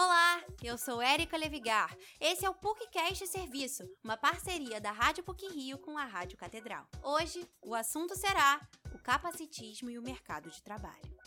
Olá, eu sou Érica Levigar. Esse é o PUCcast Serviço, uma parceria da Rádio PUC Rio com a Rádio Catedral. Hoje, o assunto será o capacitismo e o mercado de trabalho.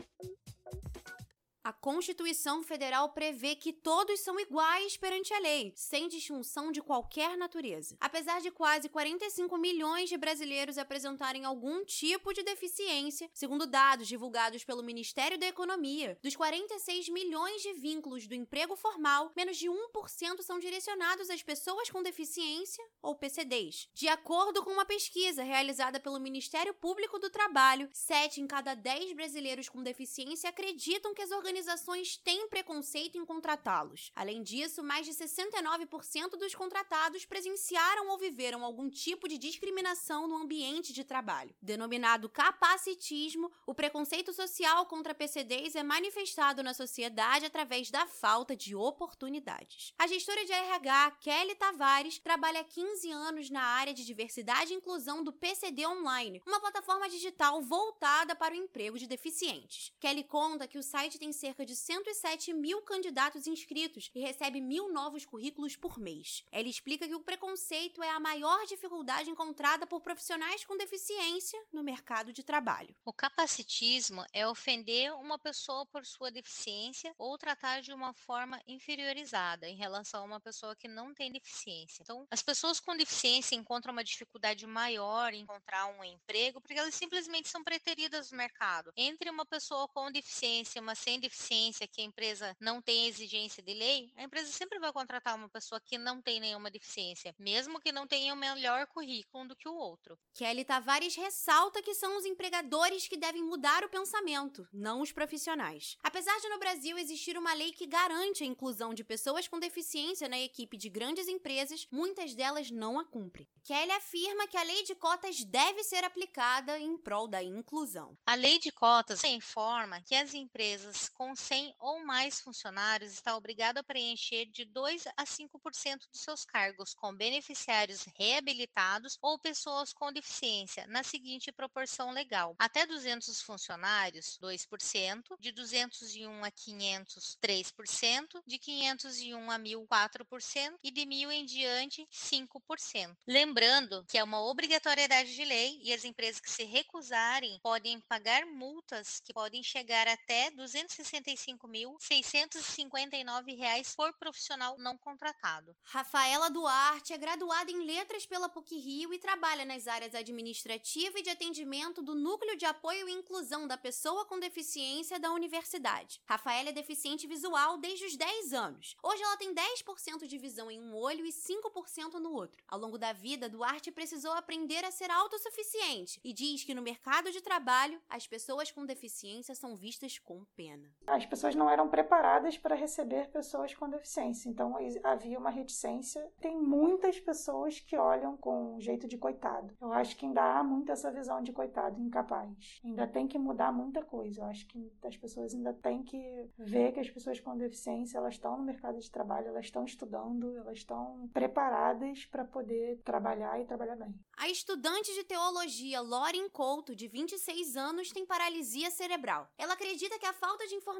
A Constituição Federal prevê que todos são iguais perante a lei, sem distinção de qualquer natureza. Apesar de quase 45 milhões de brasileiros apresentarem algum tipo de deficiência, segundo dados divulgados pelo Ministério da Economia, dos 46 milhões de vínculos do emprego formal, menos de 1% são direcionados às pessoas com deficiência ou PCDs. De acordo com uma pesquisa realizada pelo Ministério Público do Trabalho, 7 em cada 10 brasileiros com deficiência acreditam que as organizações organizações têm preconceito em contratá-los. Além disso, mais de 69% dos contratados presenciaram ou viveram algum tipo de discriminação no ambiente de trabalho. Denominado capacitismo, o preconceito social contra PCDs é manifestado na sociedade através da falta de oportunidades. A gestora de RH, Kelly Tavares, trabalha há 15 anos na área de diversidade e inclusão do PCD Online, uma plataforma digital voltada para o emprego de deficientes. Kelly conta que o site tem cerca de 107 mil candidatos inscritos e recebe mil novos currículos por mês. Ela explica que o preconceito é a maior dificuldade encontrada por profissionais com deficiência no mercado de trabalho. O capacitismo é ofender uma pessoa por sua deficiência ou tratar de uma forma inferiorizada em relação a uma pessoa que não tem deficiência. Então, as pessoas com deficiência encontram uma dificuldade maior em encontrar um emprego porque elas simplesmente são preteridas no mercado. Entre uma pessoa com deficiência e uma sem deficiência, deficiência que a empresa não tem exigência de lei, a empresa sempre vai contratar uma pessoa que não tem nenhuma deficiência, mesmo que não tenha o melhor currículo do que o outro. Kelly Tavares ressalta que são os empregadores que devem mudar o pensamento, não os profissionais. Apesar de no Brasil existir uma lei que garante a inclusão de pessoas com deficiência na equipe de grandes empresas, muitas delas não a cumprem. Kelly afirma que a lei de cotas deve ser aplicada em prol da inclusão. A lei de cotas informa que as empresas com 100 ou mais funcionários está obrigado a preencher de 2 a 5% de seus cargos com beneficiários reabilitados ou pessoas com deficiência, na seguinte proporção legal: até 200 funcionários, 2%, de 201 a 500, 3%, de 501 a 1000, 4% e de 1000 em diante, 5%. Lembrando que é uma obrigatoriedade de lei e as empresas que se recusarem podem pagar multas que podem chegar até 260 65.659 reais por profissional não contratado. Rafaela Duarte é graduada em Letras pela PUC-Rio e trabalha nas áreas administrativa e de atendimento do Núcleo de Apoio e Inclusão da Pessoa com Deficiência da Universidade. Rafaela é deficiente visual desde os 10 anos. Hoje ela tem 10% de visão em um olho e 5% no outro. Ao longo da vida, Duarte precisou aprender a ser autossuficiente e diz que no mercado de trabalho as pessoas com deficiência são vistas com pena as pessoas não eram preparadas para receber pessoas com deficiência. Então havia uma reticência. Tem muitas pessoas que olham com jeito de coitado. Eu acho que ainda há muito essa visão de coitado incapaz. Ainda tem que mudar muita coisa. Eu acho que as pessoas ainda têm que ver que as pessoas com deficiência elas estão no mercado de trabalho, elas estão estudando, elas estão preparadas para poder trabalhar e trabalhar bem. A estudante de teologia Lauren Couto, de 26 anos, tem paralisia cerebral. Ela acredita que a falta de informação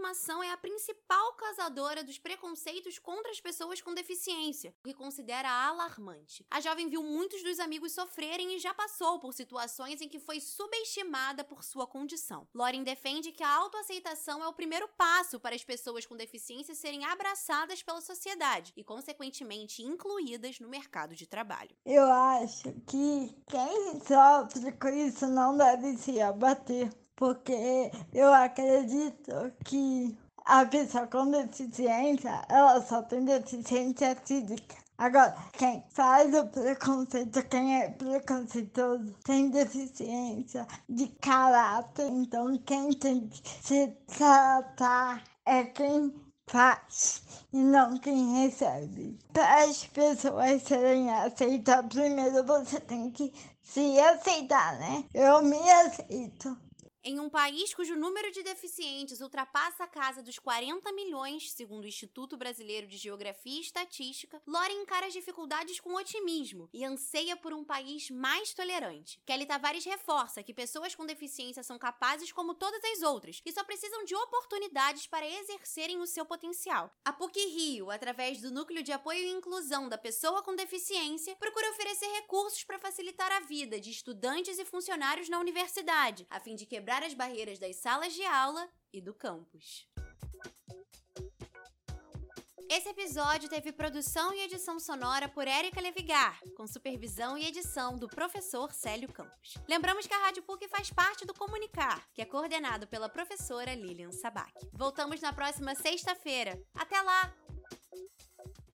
é a principal causadora dos preconceitos contra as pessoas com deficiência, o que considera alarmante. A jovem viu muitos dos amigos sofrerem e já passou por situações em que foi subestimada por sua condição. Lauren defende que a autoaceitação é o primeiro passo para as pessoas com deficiência serem abraçadas pela sociedade e, consequentemente, incluídas no mercado de trabalho. Eu acho que quem sofre com isso não deve se abater, porque eu acredito que a pessoa com deficiência, ela só tem deficiência física. Agora, quem faz o preconceito, quem é preconceituoso, tem deficiência de caráter. Então, quem tem que se tratar é quem faz e não quem recebe. Para as pessoas serem aceitas, primeiro você tem que se aceitar, né? Eu me aceito. Em um país cujo número de deficientes ultrapassa a casa dos 40 milhões, segundo o Instituto Brasileiro de Geografia e Estatística, Lore encara as dificuldades com otimismo e anseia por um país mais tolerante. Kelly Tavares reforça que pessoas com deficiência são capazes como todas as outras e só precisam de oportunidades para exercerem o seu potencial. A PUC Rio, através do Núcleo de Apoio e Inclusão da Pessoa com Deficiência, procura oferecer recursos para facilitar a vida de estudantes e funcionários na universidade, a fim de quebrar as barreiras das salas de aula e do campus. Esse episódio teve produção e edição sonora por Érica Levigar, com supervisão e edição do professor Célio Campos. Lembramos que a Rádio PUC faz parte do Comunicar, que é coordenado pela professora Lilian Sabac. Voltamos na próxima sexta-feira. Até lá!